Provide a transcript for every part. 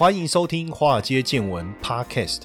欢迎收听《华尔街见闻》Podcast。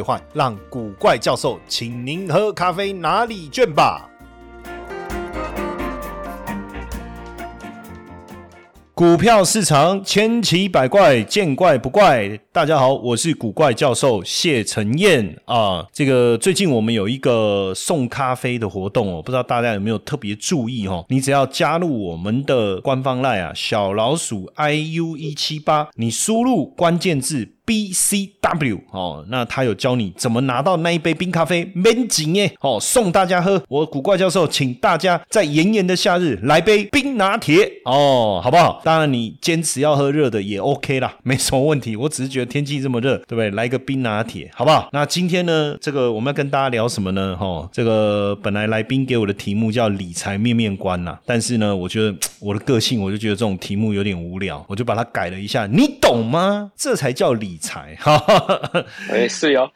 兑换，让古怪教授请您喝咖啡哪里卷吧。股票市场千奇百怪，见怪不怪。大家好，我是古怪教授谢承彦啊。这个最近我们有一个送咖啡的活动哦，不知道大家有没有特别注意哦？你只要加入我们的官方 line 啊，小老鼠 iu 一七八，你输入关键字。B C W 哦，那他有教你怎么拿到那一杯冰咖啡，免紧耶哦，送大家喝。我古怪教授请大家在炎炎的夏日来杯冰拿铁哦，好不好？当然你坚持要喝热的也 OK 啦，没什么问题。我只是觉天气这么热，对不对？来个冰拿铁，好不好？那今天呢，这个我们要跟大家聊什么呢？哈，这个本来来宾给我的题目叫理财面面观呐，但是呢，我觉得我的个性，我就觉得这种题目有点无聊，我就把它改了一下。你懂吗？这才叫理。财哈哈，哎是哟，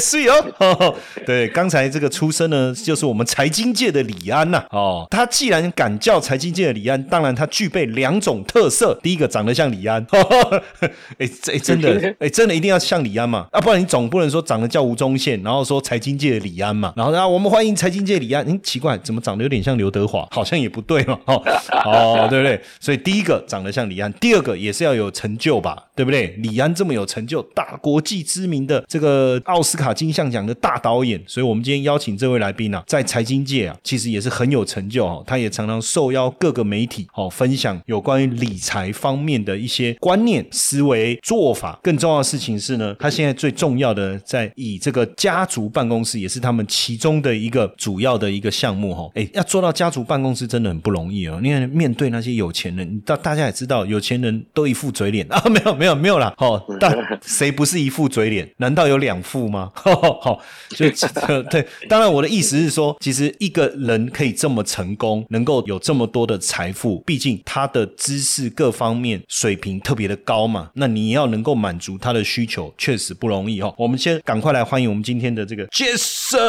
是哟，对，刚才这个出身呢，就是我们财经界的李安呐，哦，他既然敢叫财经界的李安，当然他具备两种特色，第一个长得像李安，哎，这真的，哎，真的一定要像李安嘛，啊，不然你总不能说长得叫吴宗宪，然后说财经界的李安嘛，然后啊，我们欢迎财经界李安，嗯，奇怪，怎么长得有点像刘德华，好像也不对嘛，哦，哦，对不对？所以第一个长得像李安，第二个也是要有成就吧，对不对？李安这么有成。就大国际知名的这个奥斯卡金像奖的大导演，所以我们今天邀请这位来宾啊，在财经界啊，其实也是很有成就哦。他也常常受邀各个媒体哦，分享有关于理财方面的一些观念、思维、做法。更重要的事情是呢，他现在最重要的在以这个家族办公室，也是他们其中的一个主要的一个项目哈。哎，要做到家族办公室真的很不容易哦。你看面对那些有钱人，大大家也知道，有钱人都一副嘴脸 啊，没有没有没有啦，哦，但。谁不是一副嘴脸？难道有两副吗？好，所以对，当然我的意思是说，其实一个人可以这么成功，能够有这么多的财富，毕竟他的知识各方面水平特别的高嘛。那你要能够满足他的需求，确实不容易哦。我们先赶快来欢迎我们今天的这个 Jason，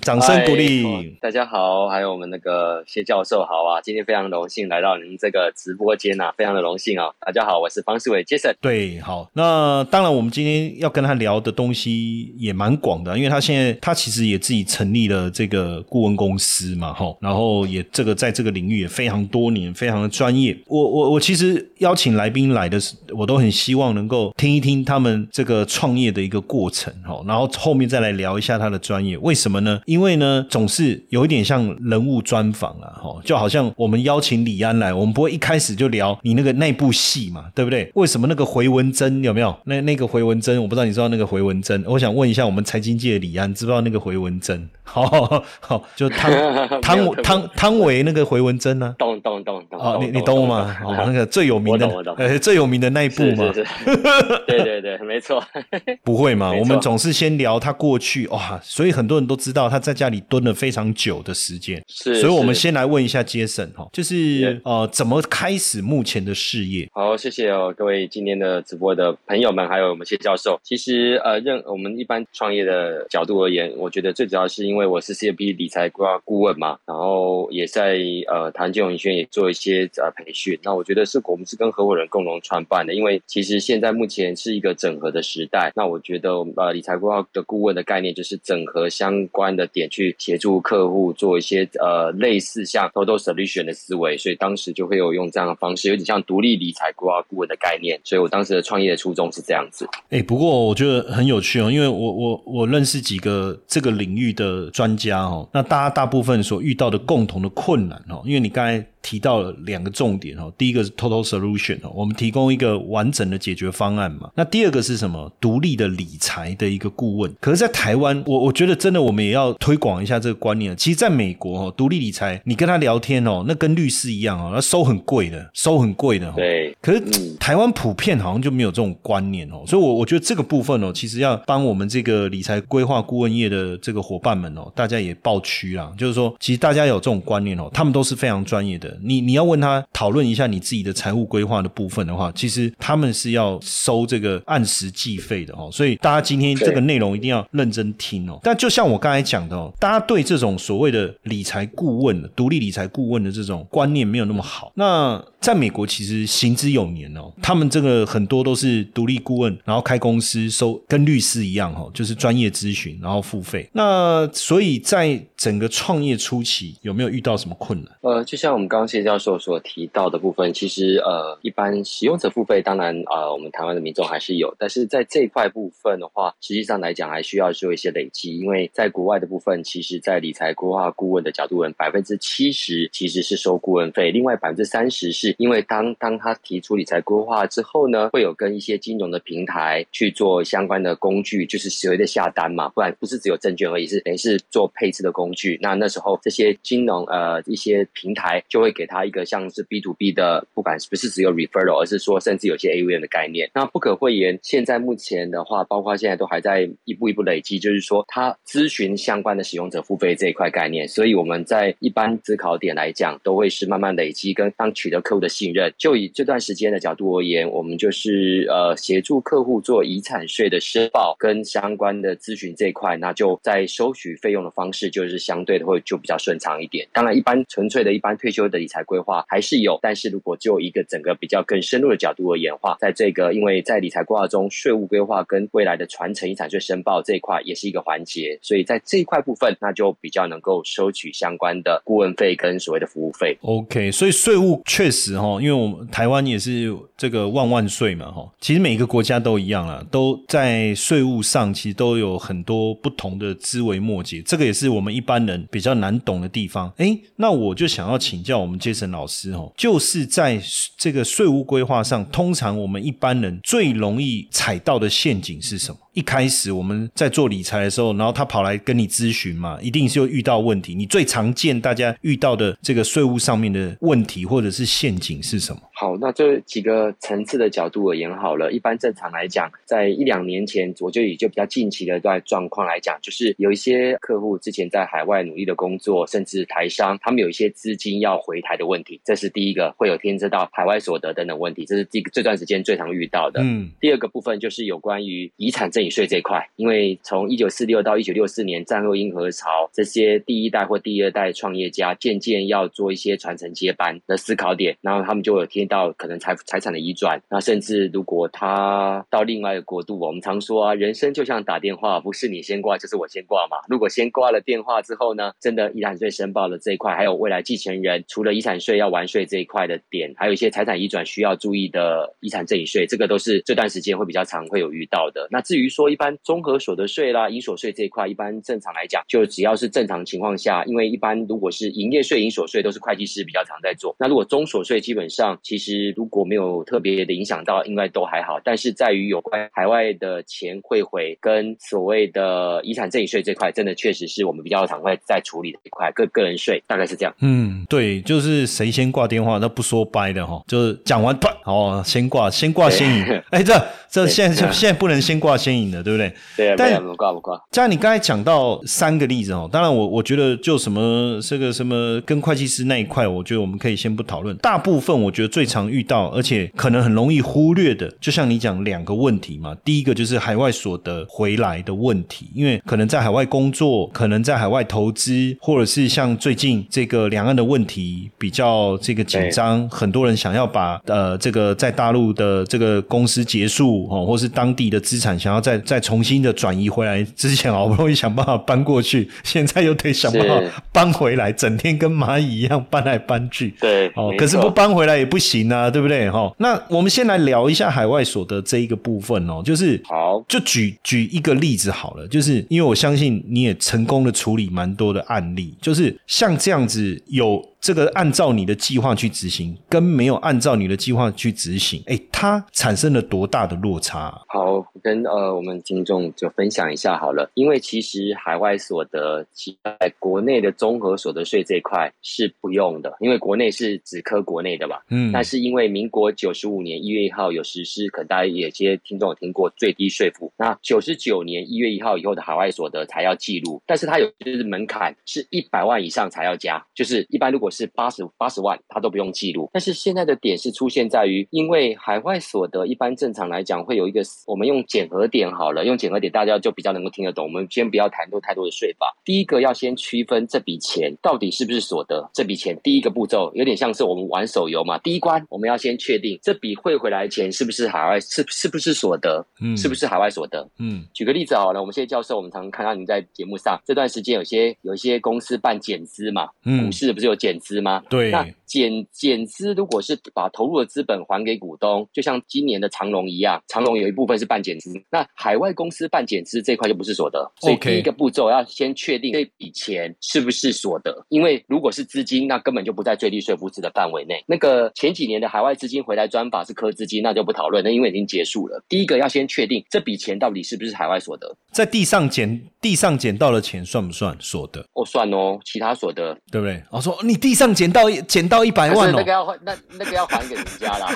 掌声鼓励。大家好，还有我们那个谢教授好啊，今天非常荣幸来到您这个直播间呐，非常的荣幸啊。大家好，我是方世伟 Jason。对。好，那当然，我们今天要跟他聊的东西也蛮广的，因为他现在他其实也自己成立了这个顾问公司嘛，哈，然后也这个在这个领域也非常多年，非常的专业。我我我其实邀请来宾来的时，我都很希望能够听一听他们这个创业的一个过程，哈，然后后面再来聊一下他的专业。为什么呢？因为呢，总是有一点像人物专访啊，哈，就好像我们邀请李安来，我们不会一开始就聊你那个那部戏嘛，对不对？为什么那个回文？针有没有？那那个回文针，我不知道你知道那个回文针。我想问一下我们财经界的李安，知不知道那个回文针？好 好，就汤 汤汤汤唯那个回文针呢？懂懂懂懂。哦，你你懂吗？哦，那个最有名的，呃，最有名的那一部嘛。对对对，没错。不会嘛？我们总是先聊他过去哇，所以很多人都知道他在家里蹲了非常久的时间。是，所以我们先来问一下杰森哈，就是呃，怎么开始目前的事业？好，谢谢哦，各位今天的直播的朋友们，还有我们谢教授。其实呃，任我们一般创业的角度而言，我觉得最主要是因为。我是 CFP 理财规划顾问嘛，然后也在呃谈金融银轩也做一些呃培训。那我觉得是我们是跟合伙人共同创办的。因为其实现在目前是一个整合的时代。那我觉得呃理财规划的顾问的概念就是整合相关的点去协助客户做一些呃类似像 Total Solution 的思维。所以当时就会有用这样的方式，有点像独立理财规划顾问的概念。所以我当时的创业的初衷是这样子。哎，不过我觉得很有趣哦，因为我我我认识几个这个领域的。专家哦，那大家大部分所遇到的共同的困难哦，因为你刚才。提到了两个重点哦，第一个是 total solution 哦，我们提供一个完整的解决方案嘛。那第二个是什么？独立的理财的一个顾问。可是，在台湾，我我觉得真的我们也要推广一下这个观念。其实，在美国哦，独立理财，你跟他聊天哦，那跟律师一样哦，那收很贵的，收很贵的。对。可是台湾普遍好像就没有这种观念哦，所以，我我觉得这个部分哦，其实要帮我们这个理财规划顾问业的这个伙伴们哦，大家也抱屈啊，就是说，其实大家有这种观念哦，他们都是非常专业的。你你要问他讨论一下你自己的财务规划的部分的话，其实他们是要收这个按时计费的哦。所以大家今天这个内容一定要认真听哦。但就像我刚才讲的哦，大家对这种所谓的理财顾问、独立理财顾问的这种观念没有那么好。那在美国其实行之有年哦，他们这个很多都是独立顾问，然后开公司收跟律师一样哈，就是专业咨询，然后付费。那所以在整个创业初期有没有遇到什么困难？呃，就像我们刚刚谢教授所提到的部分，其实呃，一般使用者付费，当然呃，我们台湾的民众还是有，但是在这块部分的话，实际上来讲还需要做一些累积，因为在国外的部分，其实在理财规划顾问的角度，人百分之七十其实是收顾问费，另外百分之三十是因为当当他提出理财规划之后呢，会有跟一些金融的平台去做相关的工具，就是所谓的下单嘛，不然不是只有证券而已，是等于是做配置的工具。那那时候这些金融呃一些平台就会给他一个像是 B to B 的，不管是不是只有 referral，而是说甚至有些 AUM 的概念。那不可讳言，现在目前的话，包括现在都还在一步一步累积，就是说他咨询相关的使用者付费这一块概念。所以我们在一般思考点来讲，都会是慢慢累积，跟当取得客的信任。就以这段时间的角度而言，我们就是呃协助客户做遗产税的申报跟相关的咨询这一块，那就在收取费用的方式就是相对的会就比较顺畅一点。当然，一般纯粹的一般退休的理财规划还是有，但是如果就一个整个比较更深入的角度而言的话，在这个因为在理财规划中，税务规划跟未来的传承遗产税申报这一块也是一个环节，所以在这一块部分，那就比较能够收取相关的顾问费跟所谓的服务费。OK，所以税务确实哈，因为我们台湾也是这个万万税嘛哈，其实每个国家都一样了，都在税务上其实都有很多不同的枝微末节，这个也是我们一般人比较难懂的地方。哎，那我就想要请教我们杰森老师哦，就是在这个税务规划上，通常我们一般人最容易踩到的陷阱是什么？一开始我们在做理财的时候，然后他跑来跟你咨询嘛，一定是有遇到问题。你最常见大家遇到的这个税务上面的问题或者是陷阱是什么？好，那这几个层次的角度而言，好了，一般正常来讲，在一两年前，我就以就比较近期的段状况来讲，就是有一些客户之前在海外努力的工作，甚至台商，他们有一些资金要回台的问题，这是第一个会有牵涉到海外所得等等问题，这是这这段时间最常遇到的。嗯，第二个部分就是有关于遗产赠税这一块，因为从一九四六到一九六四年战后英和潮，这些第一代或第二代创业家渐渐要做一些传承接班的思考点，然后他们就有听到可能财财产的移转，那甚至如果他到另外一个国度，我们常说啊，人生就像打电话，不是你先挂就是我先挂嘛。如果先挂了电话之后呢，真的遗产税申报的这一块，还有未来继承人除了遗产税要完税这一块的点，还有一些财产移转需要注意的遗产赠与税，这个都是这段时间会比较常会有遇到的。那至于说一般综合所得税啦、营所税这一块，一般正常来讲，就只要是正常情况下，因为一般如果是营业税、营所税都是会计师比较常在做。那如果中所税基本上其实如果没有特别的影响到，应该都还好。但是在于有关海外的钱汇回跟所谓的遗产赠与税这块，真的确实是我们比较常会在处理的一块个个人税，大概是这样。嗯，对，就是谁先挂电话，那不说掰的哈，就是讲完断哦，先挂，先挂先赢。哎，这这现在 现在不能先挂先赢的，对不对？对啊，但不挂不挂。像你刚才讲到三个例子哦，当然我我觉得就什么这个什么跟会计师那一块，我觉得我们可以先不讨论。大部分我觉得最常遇到，而且可能很容易忽略的，就像你讲两个问题嘛。第一个就是海外所得回来的问题，因为可能在海外工作，可能在海外投资，或者是像最近这个两岸的问题比较这个紧张，很多人想要把呃这个在大陆的这个公司结束哦，或是当地的资产想要再再重新的转移回来，之前好不容易想办法搬过去，现在又得想办法搬回来，整天跟蚂蚁一样搬来搬去。对，哦，可是不搬回来也不行啊，对不对？哈，那我们先来聊一下海外所得这一个部分哦，就是好，就举举一个例子好了，就是因为我相信你也成功的处理蛮多的案例，就是像这样子有。这个按照你的计划去执行，跟没有按照你的计划去执行，哎，它产生了多大的落差？好，跟呃我们听众就分享一下好了，因为其实海外所得在国内的综合所得税这一块是不用的，因为国内是只科国内的吧。嗯，但是因为民国九十五年一月一号有实施，可能大家有些听众有听过最低税负，那九十九年一月一号以后的海外所得才要记录，但是它有就是门槛是一百万以上才要加，就是一般如果是八十八十万，他都不用记录。但是现在的点是出现在于，因为海外所得一般正常来讲会有一个，我们用减额点好了，用减额点大家就比较能够听得懂。我们先不要谈多太多的税法，第一个要先区分这笔钱到底是不是所得。这笔钱第一个步骤有点像是我们玩手游嘛，第一关我们要先确定这笔汇回来的钱是不是海外是是不是所得，嗯，是不是海外所得？嗯，举个例子好了，我们现在教授，我们常常看到你在节目上这段时间有些有一些公司办减资嘛，股市不是有减资吗？对。那减减资，如果是把投入的资本还给股东，就像今年的长隆一样，长隆有一部分是半减资，那海外公司办减资这块就不是所得。所以第一个步骤要先确定这笔钱是不是所得，因为如果是资金，那根本就不在最低税负制的范围内。那个前几年的海外资金回来专法是科资金，那就不讨论，那因为已经结束了。第一个要先确定这笔钱到底是不是海外所得，在地上捡地上捡到的钱算不算所得？哦，算哦，其他所得，对不对？我说你地上捡到捡到。到一百万哦，那个要还，那那个要还给人家啦。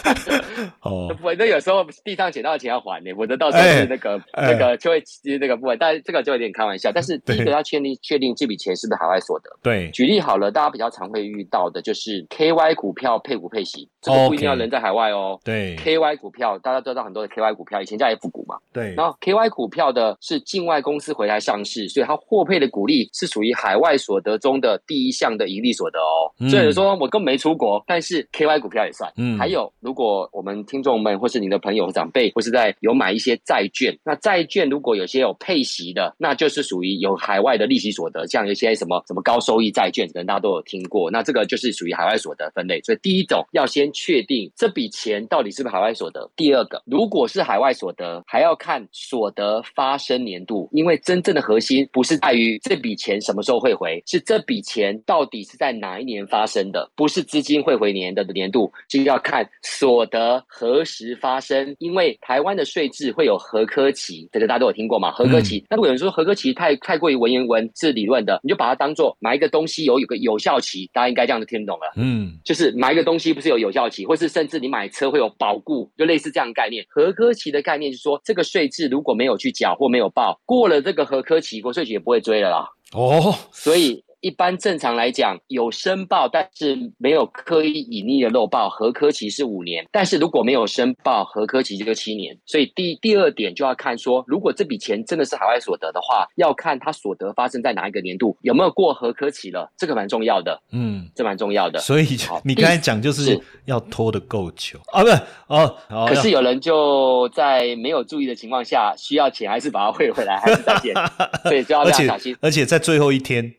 哦，反正有时候地上捡到的钱要还的，否则到时候是那个那个就会那个部分。但是这个就有点开玩笑。但是第一个要确定确定这笔钱是不是海外所得。对，举例好了，大家比较常会遇到的就是 KY 股票配股配息，这个不一定要人在海外哦。对，KY 股票大家知道很多的 KY 股票，以前叫 F 股嘛。对，然后 KY 股票的是境外公司回来上市，所以它获配的股利是属于海外所得中的第一项的盈利所得哦。所以说我根本没出国，但是 KY 股票也算。嗯，还有，如果我们听众们或是你的朋友、长辈，或是在有买一些债券，那债券如果有些有配息的，那就是属于有海外的利息所得。像有些什么什么高收益债券，可能大家都有听过。那这个就是属于海外所得分类。所以第一种要先确定这笔钱到底是不是海外所得。第二个，如果是海外所得，还要看所得发生年度，因为真正的核心不是在于这笔钱什么时候会回，是这笔钱到底是在哪一年发生的。不是资金汇回年的年度，就要看所得何时发生。因为台湾的税制会有合科期，这个大家都有听过嘛？合科期，那如果有人说合科期太太过于文言文是理论的，你就把它当做买一个东西有有个有效期，大家应该这样子听懂了。嗯，就是买一个东西不是有有效期，或是甚至你买车会有保固，就类似这样概念。合科期的概念就是说，这个税制如果没有去缴或没有报，过了这个合科期，国税局也不会追了啦。哦，所以。一般正常来讲，有申报但是没有刻意隐匿的漏报，合科期是五年；但是如果没有申报，合科期就七年。所以第第二点就要看说，如果这笔钱真的是海外所得的话，要看他所得发生在哪一个年度，有没有过合科期了，这个蛮重要的。嗯，这蛮重要的。所以你刚才讲就是要拖得够久啊，不是哦。可是有人就在没有注意的情况下，需要钱还是把它汇回来，还是再见，所以就要小心。而且在最后一天。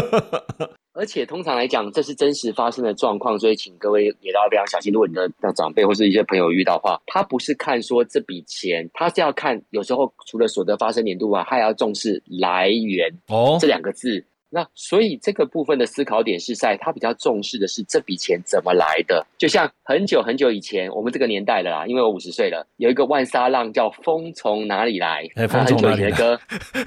而且通常来讲，这是真实发生的状况，所以请各位也要非常小心。如果你的长辈或是一些朋友遇到的话，他不是看说这笔钱，他是要看有时候除了所得发生年度啊，他也要重视来源哦这两个字。那所以这个部分的思考点是在他比较重视的是这笔钱怎么来的。就像很久很久以前，我们这个年代了啦，因为我五十岁了，有一个万沙浪叫《风从哪里来》，很久以前的歌，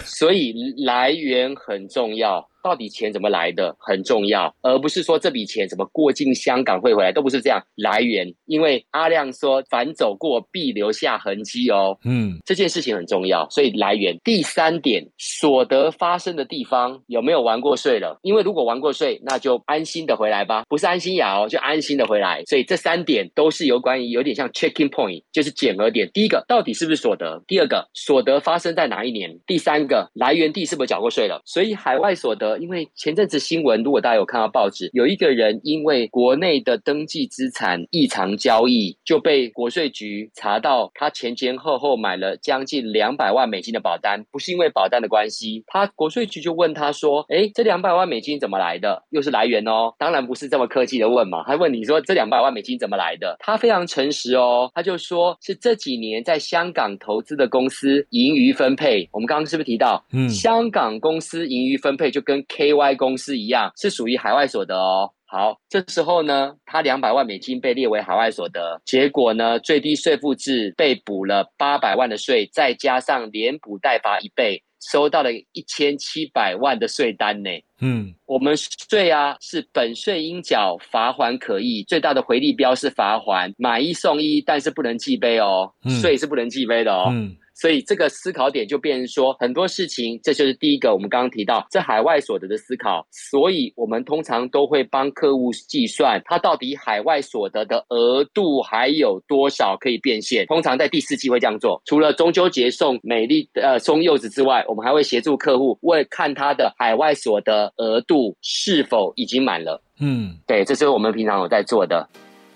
所以来源很重要。到底钱怎么来的很重要，而不是说这笔钱怎么过境香港会回来，都不是这样来源。因为阿亮说反走过必留下痕迹哦，嗯，这件事情很重要，所以来源。第三点，所得发生的地方有没有玩过税了？因为如果玩过税，那就安心的回来吧，不是安心雅哦，就安心的回来。所以这三点都是有关于有点像 checking point，就是检核点。第一个，到底是不是所得？第二个，所得发生在哪一年？第三个，来源地是不是缴过税了？所以海外所得。因为前阵子新闻，如果大家有看到报纸，有一个人因为国内的登记资产异常交易，就被国税局查到他前前后后买了将近两百万美金的保单，不是因为保单的关系，他国税局就问他说：“哎，这两百万美金怎么来的？又是来源哦？当然不是这么客气的问嘛，他问你说这两百万美金怎么来的？他非常诚实哦，他就说是这几年在香港投资的公司盈余分配。我们刚刚是不是提到，嗯，香港公司盈余分配就跟跟 KY 公司一样，是属于海外所得哦。好，这时候呢，他两百万美金被列为海外所得，结果呢，最低税负制被补了八百万的税，再加上连补带罚一倍，收到了一千七百万的税单呢。嗯，我们税啊是本税应缴，罚还可议，最大的回力标是罚还，买一送一，但是不能计杯哦，税是不能计杯的哦。嗯。所以这个思考点就变成说，很多事情，这就是第一个我们刚刚提到这海外所得的思考。所以我们通常都会帮客户计算，他到底海外所得的额度还有多少可以变现。通常在第四季会这样做。除了中秋节送美丽呃送柚子之外，我们还会协助客户问看他的海外所得额度是否已经满了。嗯，对，这是我们平常有在做的。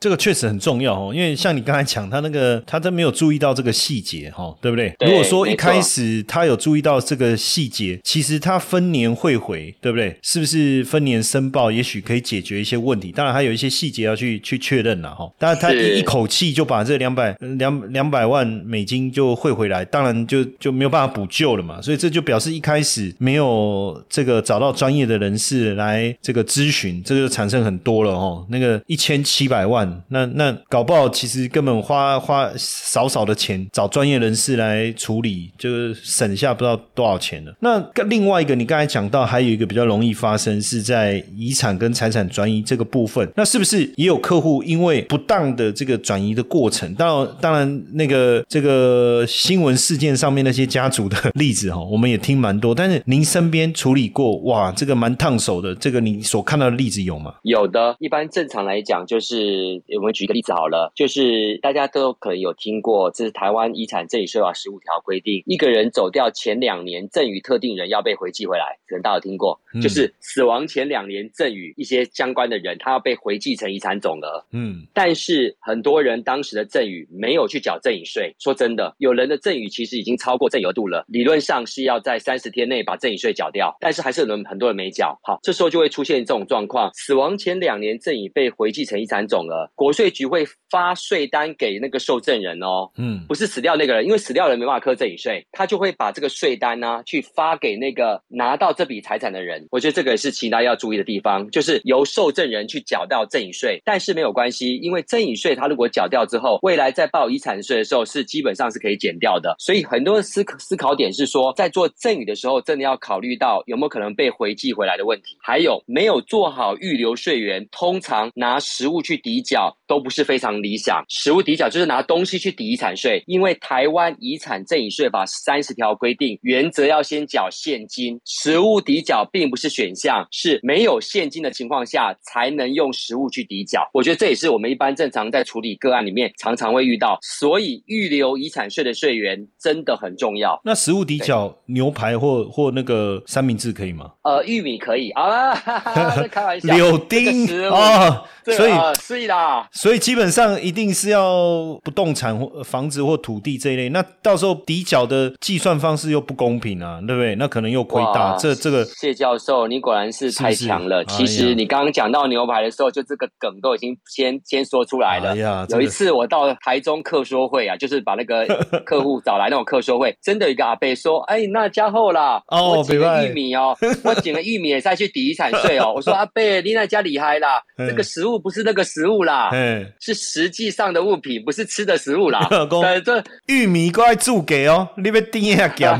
这个确实很重要哦，因为像你刚才讲，他那个他都没有注意到这个细节哈，对不对？如果说一开始他有注意到这个细节，其实他分年汇回，对不对？是不是分年申报，也许可以解决一些问题？当然还有一些细节要去去确认了哈。当然他一口气就把这两百两两百万美金就汇回来，当然就就没有办法补救了嘛。所以这就表示一开始没有这个找到专业的人士来这个咨询，这就产生很多了哦。那个一千七百万。那那搞不好，其实根本花花少少的钱找专业人士来处理，就是省下不知道多少钱了。那另外一个，你刚才讲到，还有一个比较容易发生是在遗产跟财产转移这个部分。那是不是也有客户因为不当的这个转移的过程？当然，当然那个这个新闻事件上面那些家族的例子哈，我们也听蛮多。但是您身边处理过哇，这个蛮烫手的，这个你所看到的例子有吗？有的，一般正常来讲就是。我们举一个例子好了，就是大家都可能有听过，这是台湾遗产赠与税法十五条规定，一个人走掉前两年赠与特定人要被回寄回来，可能大家有听过，就是死亡前两年赠与一些相关的人，他要被回寄成遗产总额。嗯，但是很多人当时的赠与没有去缴赠与税，说真的，有人的赠与其实已经超过赠与额度了，理论上是要在三十天内把赠与税缴掉，但是还是有人很多人没缴。好，这时候就会出现这种状况，死亡前两年赠与被回寄成遗产总额。国税局会发税单给那个受赠人哦，嗯，不是死掉那个人，因为死掉人没办法课赠与税，他就会把这个税单呢去发给那个拿到这笔财产的人。我觉得这个是其他要注意的地方，就是由受赠人去缴掉赠与税，但是没有关系，因为赠与税他如果缴掉之后，未来在报遗产税的时候是基本上是可以减掉的。所以很多思思考点是说，在做赠与的时候，真的要考虑到有没有可能被回寄回来的问题，还有没有做好预留税源，通常拿实物去抵缴都不。是非常理想，实物抵缴就是拿东西去抵遗产税，因为台湾遗产赠与税法三十条规定，原则要先缴现金，实物抵缴并不是选项，是没有现金的情况下才能用实物去抵缴。我觉得这也是我们一般正常在处理个案里面常常会遇到，所以预留遗产税的税源真的很重要。那实物抵缴牛排或或那个三明治可以吗？呃，玉米可以啊，开玩笑，柳丁啊，所以所以啦，所以。基本上一定是要不动产或房子或土地这一类，那到时候抵缴的计算方式又不公平啊，对不对？那可能又亏大。这这个谢教授，你果然是太强了。其实你刚刚讲到牛排的时候，就这个梗都已经先先说出来了。有一次我到台中客说会啊，就是把那个客户找来那种客说会，真的有一个阿伯说：“哎，那加厚啦，哦我捡个玉米哦，我捡个玉米也再去抵遗产税哦。”我说：“阿伯，你那家厉害啦，这个食物不是那个食物啦。”是实际上的物品，不是吃的食物啦。对，这玉米过来煮给哦，你别盯一下咸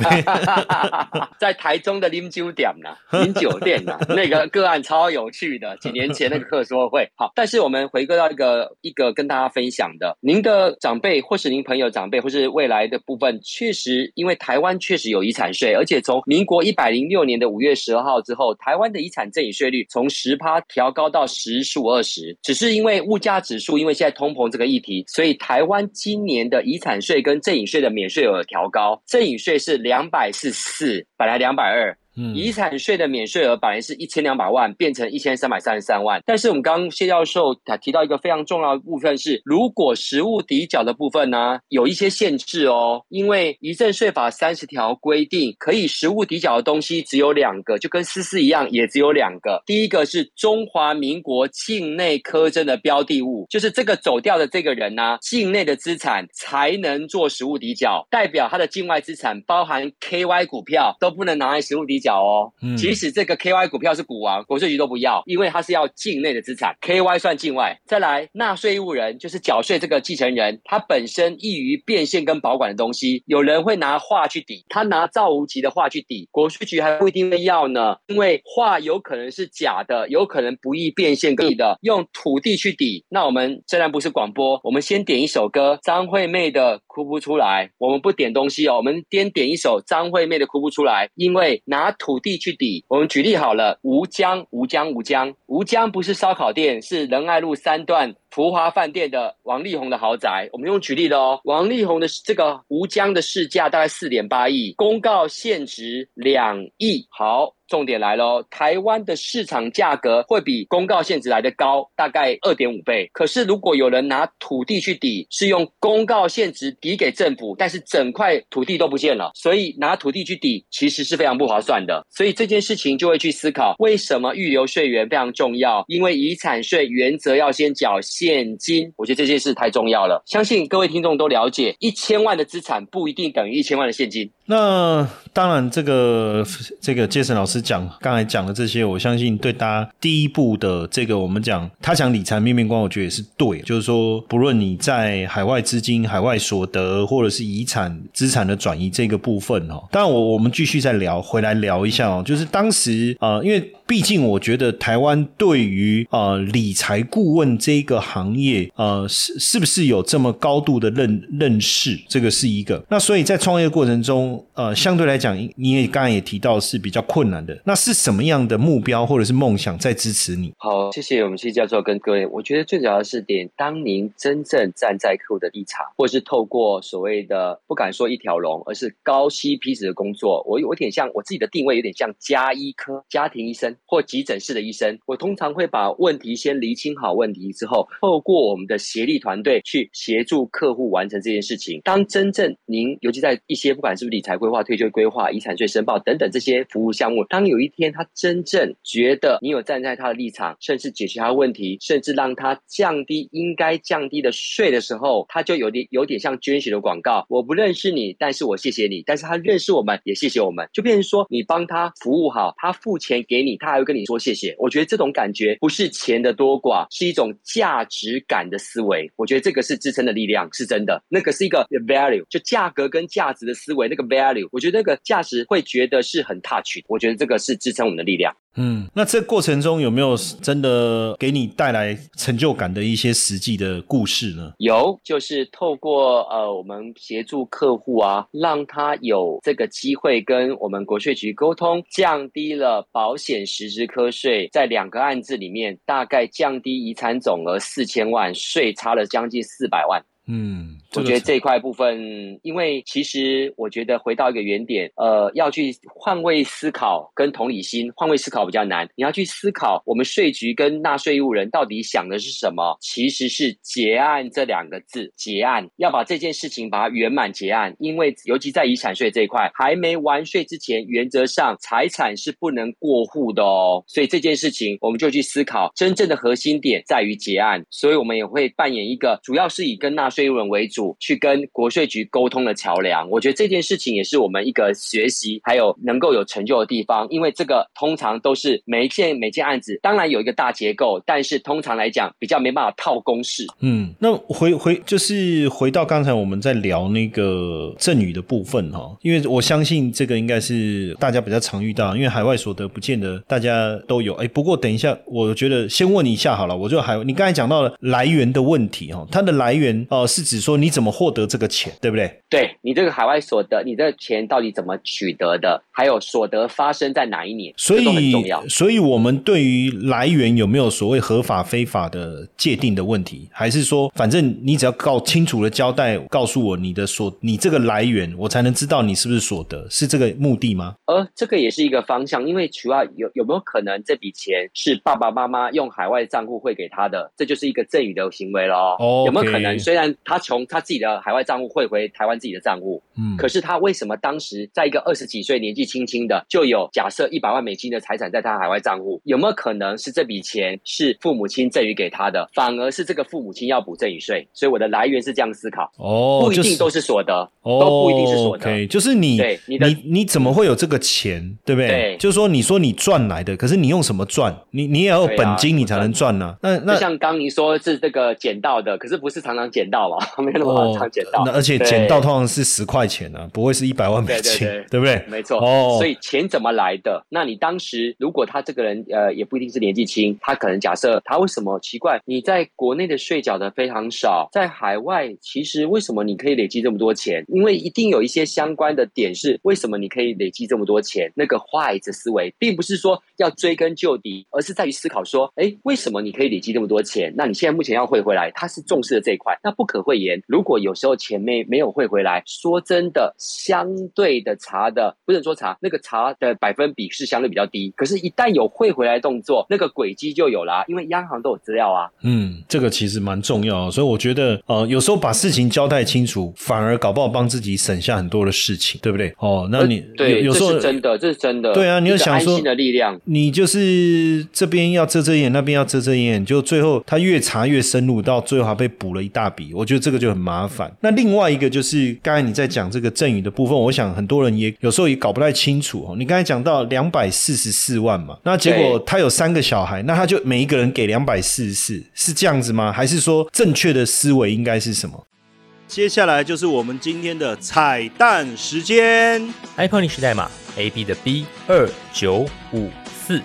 在台中的林酒店呐，林酒店呐，那个个案超有趣的。几年前那个课说会，好，但是我们回归到一个一个跟大家分享的，您的长辈或是您朋友长辈，或是未来的部分，确实因为台湾确实有遗产税，而且从民国一百零六年的五月十二号之后，台湾的遗产赠与税率从十趴调高到十数二十，只是因为物价指数。因为现在通膨这个议题，所以台湾今年的遗产税跟赠与税的免税额调高，赠与税是两百四十四，本来两百二。遗产税的免税额本来是一千两百万，变成一千三百三十三万。但是我们刚刚谢教授他提到一个非常重要的部分是，如果实物抵缴的部分呢，有一些限制哦，因为遗赠税法三十条规定，可以实物抵缴的东西只有两个，就跟私私一样，也只有两个。第一个是中华民国境内科征的标的物，就是这个走掉的这个人呢，境内的资产才能做实物抵缴，代表他的境外资产包含 KY 股票都不能拿来实物抵缴哦。即使这个 KY 股票是股王，国税局都不要，因为它是要境内的资产，KY 算境外。再来，纳税义务人就是缴税这个继承人，他本身易于变现跟保管的东西，有人会拿画去抵，他拿赵无极的画去抵，国税局还不一定会要呢，因为画有可能是假的，有可能不易变现跟的，用土地去抵。那我们虽然不是广播，我们先点一首歌，张惠妹的《哭不出来》，我们不点东西哦，我们先点一首张惠妹的《哭不出来》，因为拿土地去抵。我们举例好了，吴江，吴江，吴江，吴江不是烧烤店，是仁爱路三段。福华饭店的王力宏的豪宅，我们用举例的哦。王力宏的这个吴江的市价大概四点八亿，公告现值两亿。好。重点来喽，台湾的市场价格会比公告限值来的高，大概二点五倍。可是如果有人拿土地去抵，是用公告限值抵给政府，但是整块土地都不见了，所以拿土地去抵其实是非常不划算的。所以这件事情就会去思考，为什么预留税源非常重要？因为遗产税原则要先缴现金，我觉得这件事太重要了。相信各位听众都了解，一千万的资产不一定等于一千万的现金。那当然，这个这个杰森老师讲刚才讲的这些，我相信对大家第一步的这个我们讲他讲理财面面观，我觉得也是对。就是说，不论你在海外资金、海外所得，或者是遗产资产的转移这个部分哦，当然我我们继续再聊回来聊一下哦，就是当时啊，因为。毕竟，我觉得台湾对于呃理财顾问这个行业，呃是是不是有这么高度的认认识？这个是一个。那所以在创业过程中，呃，相对来讲，你也刚才也提到是比较困难的。那是什么样的目标或者是梦想在支持你？好，谢谢我们谢教授跟各位。我觉得最主要的是点，当您真正站在客户的立场，或者是透过所谓的不敢说一条龙，而是高 CP 值的工作，我有点像我自己的定位，有点像家医科家庭医生。或急诊室的医生，我通常会把问题先厘清好问题之后，透过我们的协力团队去协助客户完成这件事情。当真正您，尤其在一些不管是不是理财规划、退休规划、遗产税申报等等这些服务项目，当有一天他真正觉得你有站在他的立场，甚至解决他的问题，甚至让他降低应该降低的税的时候，他就有点有点像捐血的广告。我不认识你，但是我谢谢你；但是他认识我们，也谢谢我们。就变成说，你帮他服务好，他付钱给你，他还。会跟你说谢谢，我觉得这种感觉不是钱的多寡，是一种价值感的思维。我觉得这个是支撑的力量，是真的。那个是一个 value，就价格跟价值的思维，那个 value，我觉得那个价值会觉得是很 touch。我觉得这个是支撑我们的力量。嗯，那这过程中有没有真的给你带来成就感的一些实际的故事呢？有，就是透过呃，我们协助客户啊，让他有这个机会跟我们国税局沟通，降低了保险实质科税，在两个案子里面，大概降低遗产总额四千万，税差了将近四百万。嗯，我觉得这一块部分，因为其实我觉得回到一个原点，呃，要去换位思考跟同理心，换位思考比较难。你要去思考，我们税局跟纳税义务人到底想的是什么？其实是结案这两个字，结案要把这件事情把它圆满结案。因为尤其在遗产税这一块，还没完税之前，原则上财产是不能过户的哦。所以这件事情，我们就去思考，真正的核心点在于结案。所以我们也会扮演一个，主要是以跟纳税。税务人为主，去跟国税局沟通的桥梁。我觉得这件事情也是我们一个学习，还有能够有成就的地方。因为这个通常都是每一件每件案子，当然有一个大结构，但是通常来讲比较没办法套公式。嗯，那回回就是回到刚才我们在聊那个赠与的部分哈，因为我相信这个应该是大家比较常遇到，因为海外所得不见得大家都有。哎，不过等一下，我觉得先问一下好了，我就海你刚才讲到了来源的问题哈，它的来源哦。是指说你你怎么获得这个钱，对不对？对你这个海外所得，你这个钱到底怎么取得的？还有所得发生在哪一年？所以都很重以要，。所以我们对于来源有没有所谓合法非法的界定的问题，还是说，反正你只要告清楚的交代，告诉我你的所，你这个来源，我才能知道你是不是所得，是这个目的吗？呃这个也是一个方向，因为主要有有没有可能这笔钱是爸爸妈妈用海外账户汇给他的，这就是一个赠与的行为咯。哦有没有可能？虽然他从他自己的海外账户汇回台湾自己的账户，嗯，可是他为什么当时在一个二十几岁年纪轻轻的就有假设一百万美金的财产在他海外账户？有没有可能是这笔钱是父母亲赠予给他的，反而是这个父母亲要补赠与税？所以我的来源是这样思考，哦，不一定都是所得，哦，都不一定是所得。就是你对你的你你怎么会有这个钱，对不对？对就是说你说你赚来的，可是你用什么赚？你你也要有本金，你才能赚呢、那就那像刚你说是这个捡到的，可是不是常常捡到嘛？没有那么哦常捡到。那而且对捡到通常是十块钱啊，不会是一百万美金，对不对？没错，哦所以钱怎么来的？那你当时如果他这个人呃也不一定是年纪轻，他可能假设他为什么奇怪？你在国内的税缴的非常少，在海外其实为什么你可以累积这么多钱？因为一定有一些相关的点是为什么你可以累积这么多钱？那个 why 的思维，并不是说要追根究底，而是在于思考说，哎，为什么你可以累积这么多钱？那你现在目前要汇回来，他是重视的这一块，那不可讳言。如果有时候钱没没有汇回来，说真的，相对的茶的不能说茶，那个茶的百分比是相对比较低。可是，一旦有汇回来动作，那个轨迹就有啦、因为央行都有资料啊。嗯，这个其实蛮重要，所以我觉得呃，有时候把事情交代清楚，反而搞不好帮自己省下很多的事情，对不对？哦，那你有对，这有时候是真的，这是真的。对啊你有一个想说的力量。你就是这边要遮遮掩，那边要遮遮掩，就最后他越查越深入，到最后还被补了一大笔，我觉得这个就很麻烦。那另外一个就是刚才你在讲这个赠与的部分，我想很多人也有时候也搞不太清楚哦。你刚才讲到两百四十四万嘛，那结果他有三个小孩，那他就每一个人给两百四十四，是这样子吗？还是说正确的思维应该是什么？接下来就是我们今天的彩蛋时间。，iPhone 历史代码 AB 的 B 二九五四。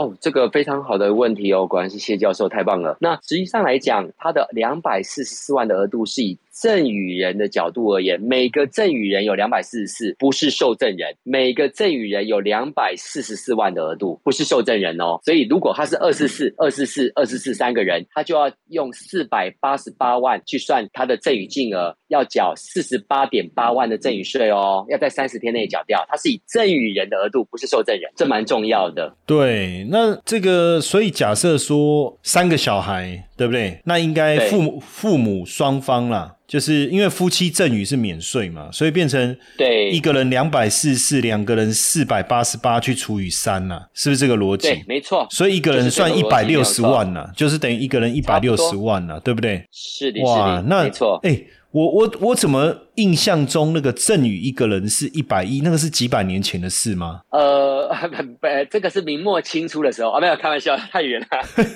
哦，这个非常好的问题哦，果然是谢教授，太棒了。那实际上来讲，它的两百四十四万的额度是以赠与人的角度而言，每个赠与人有两百四十四，不是受赠人；每个赠与人有两百四十四万的额度，不是受赠人哦。所以如果他是二四四、二四四、二四四三个人，他就要用四百八十八万去算他的赠与金额，要缴四十八点八万的赠与税哦，要在三十天内缴掉。他是以赠与人的额度，不是受赠人，这蛮重要的。对，那这个，所以假设说三个小孩，对不对？那应该父母父母双方啦，就是因为夫妻赠与是免税嘛，所以变成对一个人两百四十四，两个人四百八十八去除以三呐，是不是这个逻对辑，？没错，所以一个人算一百六十万呐，就是等于一个人一百六十万呐，对不对？是的，哇，那没错。哎、我我我怎么印象中那个赠与一个人是一百一，那个是几百年前的事吗？呃，不不，这个是明末清初的时候啊，没有开玩笑，太远了。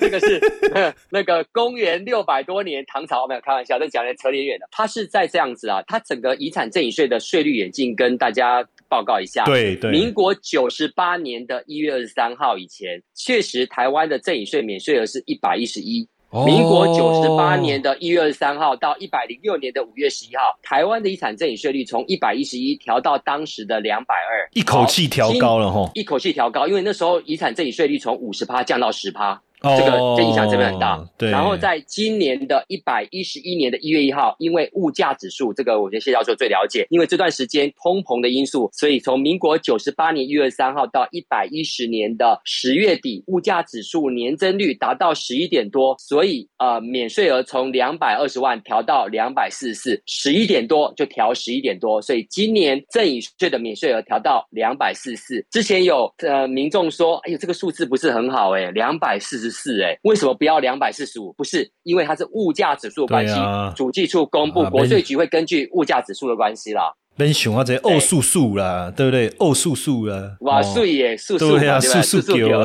这个是 那个公元六百多年唐朝，没有开玩笑，这讲的扯点远了。它是在这样子啊，它整个遗产赠与税的税率演进跟大家报告一下。对对，民国九十八年的一月二十三号以前，确实台湾的赠与税免税额是一百一十一。民国九十八年的的一月二十三号到一百零六年的五月十一号，台湾的遗产赠与税率从一百一十一调到当时的两百二，一口气调高了哈。一口气调高，因为那时候遗产赠与税率从五十趴降到十趴，哦这个这影响真的很大。对，然后在今年的一百一十一年的一月一号，因为物价指数，这个我觉得谢教授最了解，因为这段时间通膨的因素，所以从民国九十八年一月三号到一百一十年的十月底，物价指数年增率达到十一点多，所以呃免税额从两百二十万调到两百四十四，十一点多就调十一点多，所以今年赠与税的免税额调到两百四十四。之前有呃民众说，哎呦这个数字不是很好哎，两百四十四哎，为什么不要两百四十五？不是，因为它是物价指数的关系，主计处公布，啊国税局会根据物价指数的关系啦。Ben 熊啊，这欧素素啦，对不对？欧素素啦，哇，哦素耶，素素对啊，嘛对吧素素给我。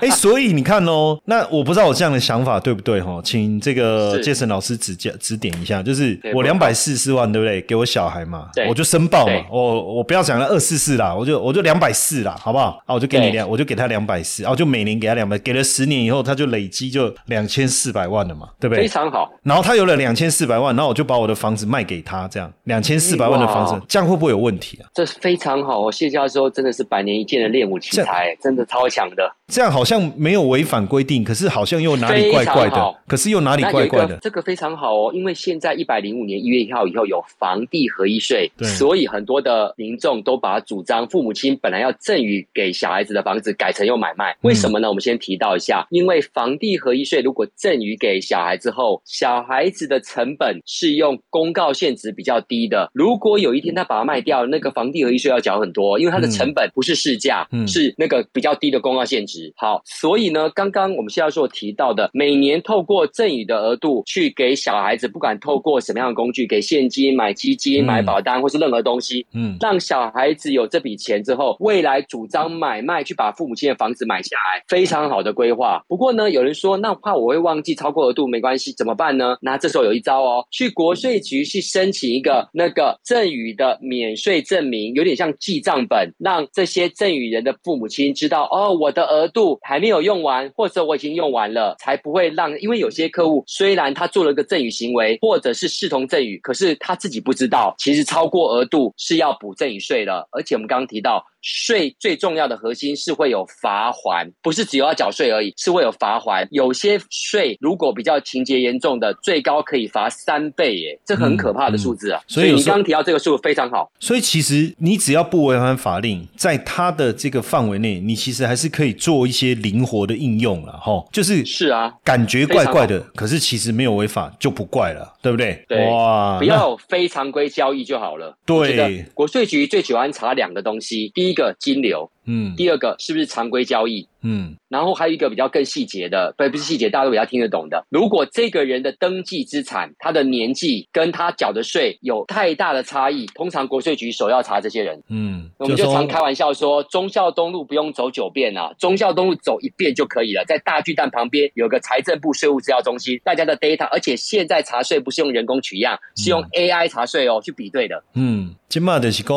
哎，所以你看哦，那我不知道我这样的想法对不对哈？请这个是杰森老师指教指点一下，就是我两百四十四万，对不对？给我小孩嘛，我就申报嘛，我我不要讲了二四四啦，我就我就两百四啦，好不好？啊，我就给你对两，我就给他两百四，啊，我就每年给他两百，给了十年以后，他就累积就两千四百万了嘛，对不对非？常好。然后他有了两千四百万，然后我就把我的房子卖给他，这样两千四百万的房子哇，这样会不会有问题啊？这是非常好哦！谢教授真的是百年一见的练武奇才，真的超强的。这样好像没有违反规定，可是好像又哪里怪怪的可是又哪里怪怪的。个这个非常好哦，因为现在一百零五年一月一号以后有房地合一税对，所以很多的民众都把主张父母亲本来要赠与给小孩子的房子改成用买卖。为什么呢？我们先提到一下，因为房地合一税如果赠与给小孩之后，小孩子的成本是用公告限值比较低的。如果有一天他把它卖掉，那个房地合一税要缴很多，因为它的成本不是市价，嗯是那个比较低的公告限值。好，所以呢，刚刚我们谢教授提到的，每年透过赠与的额度去给小孩子，不管透过什么样的工具，给现金、买基金、嗯买保单，或是任何东西，嗯，让小孩子有这笔钱之后，未来主张买卖去把父母亲的房子买下来，非常好的规划。不过呢，有人说那怕我会忘记超过额度，没关系，怎么办呢？那这时候有一招哦，去国税局去申请一个那个赠赠与的免税证明，有点像记账本，让这些赠与人的父母亲知道哦，我的额度还没有用完，或者我已经用完了，才不会让。因为有些客户虽然他做了个赠与行为，或者是视同赠与，可是他自己不知道，其实超过额度是要补赠与税的。而且我们刚刚提到。税最重要的核心是会有罚还，不是只有要缴税而已，是会有罚还。有些税如果比较情节严重的，最高可以罚三倍耶，这很可怕的数字啊！嗯所以你刚刚提到这个数非常好，所以其实你只要不违反法令，在它的这个范围内，你其实还是可以做一些灵活的应用了哈。就是是啊，感觉怪怪的，可是其实没有违法就不怪了，对不对？对哇，不要有非常规交易就好了。对国税局最喜欢查两个东西，第一一个金流，嗯第二个是不是常规交易。嗯然后还有一个比较更细节的，不不是细节，大家都比较听得懂的。如果这个人的登记资产、他的年纪跟他缴的税有太大的差异，通常国税局首要查这些人。嗯，我们就常开玩笑说，忠孝东路不用走九遍啊，忠孝东路走一遍就可以了。在大巨蛋旁边有个财政部税务资料中心，大家的 data，而且现在查税不是用人工取样，是用 AI 查税哦，去比对的。嗯，今嘛就是讲，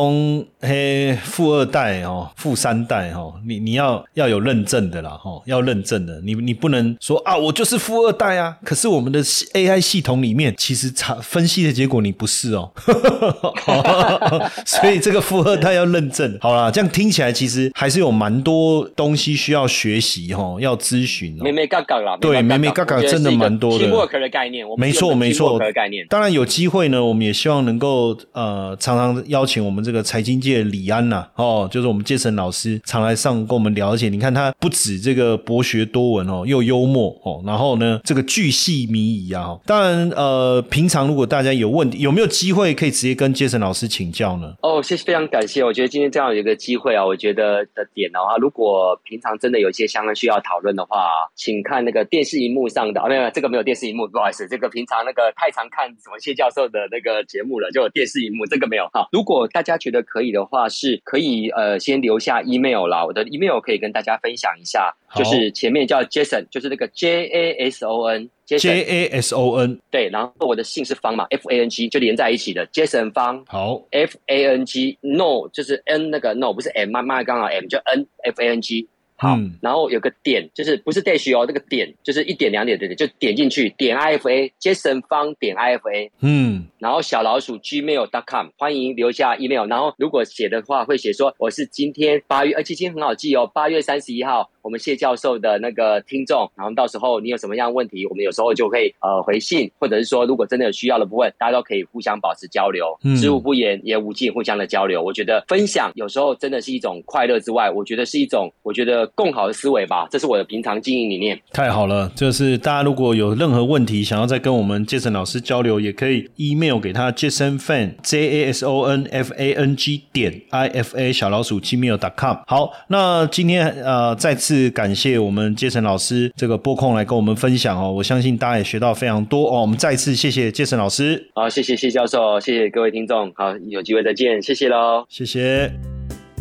嘿，富二代哦，富三代哦，你你要要有认证的啦，哦，要认证的，你你不能说啊，我就是富二代啊，可是我们的 AI 系统里面其实查分析的结果你不是哦，所以这个富二代要认证。好啦，这样听起来其实还是有蛮多东西需要学习哦，要咨询哦妹。妹嘎嘎啦，对妹妹嘎嘎真的蛮多的 teamwork 的概念，我没错没错的概念。当然有机会呢，我们也希望能够呃常常邀请我们这个财经界的李安呐、哦，就是我们杰森老师常来上跟我们聊，而且你看他不止这个博学多闻哦，又幽默哦，然后呢这个巨细靡遗啊、当然呃，平常如果大家有问题，有没有机会可以直接跟杰森老师请教呢？哦，谢谢，非常感谢。我觉得今天这样有一个机会啊，我觉得的点的话，如果平常真的有一些相关需要讨论的话，请看那个电视荧幕上的啊，没有，这个没有电视荧幕，不好意思，这个平常那个太常看什么谢教授的那个节目了，就电视荧幕，这个没有。好，如果大家觉得可以的话，是可以呃先留下一 email 啦，我的 email 可以跟大家分享一下，就是前面叫 Jason，就是那个 J A S O N。J Jason A S O N 对，然后我的姓是方嘛，F A N G 就连在一起的，Jason 方好 F A N G No 就是 N 那个 No 不是 M 妈妈刚好 M 就 N F A N G 好，嗯然后有个点就是不是 dash 哦，那个点就是一点两点的点，就点进去点 I F A Jason 方点 I F A，嗯然后小老鼠 gmail.com，欢迎留下 email。然后如果写的话，会写说我是今天八月，而且今天很好记哦，八月三十一号，我们谢教授的那个听众。然后到时候你有什么样的问题，我们有时候就可以呃回信，或者是说如果真的有需要的部分，大家都可以互相保持交流，嗯知无不言，言无尽，互相的交流。我觉得分享有时候真的是一种快乐之外，我觉得是一种我觉得更好的思维吧，这是我的平常经营理念。太好了，就是大家如果有任何问题想要再跟我们杰森老师交流，也可以 email 给他 Jason Fan J A S O N F A N G 点 I F A 小老鼠 gmail.com。好，那今天呃再次次感谢我们杰森老师这个播控来跟我们分享哦，我相信大家也学到非常多哦。我们再次谢谢杰森老师，好，谢谢谢教授，谢谢各位听众，好，有机会再见，谢谢喽，谢谢。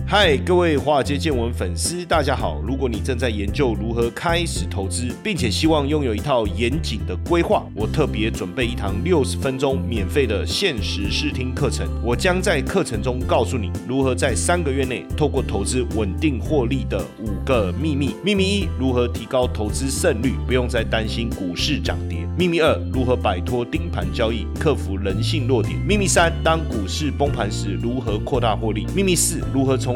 嗨，各位华尔街见闻粉丝，大家好！如果你正在研究如何开始投资，并且希望拥有一套严谨的规划，我特别准备一堂六十分钟免费的限时试听课程。我将在课程中告诉你如何在三个月内透过投资稳定获利的五个秘密。秘密一：如何提高投资胜率，不用再担心股市涨跌。秘密二：如何摆脱盯盘交易，克服人性弱点。秘密三：当股市崩盘时，如何扩大获利。秘密四：如何从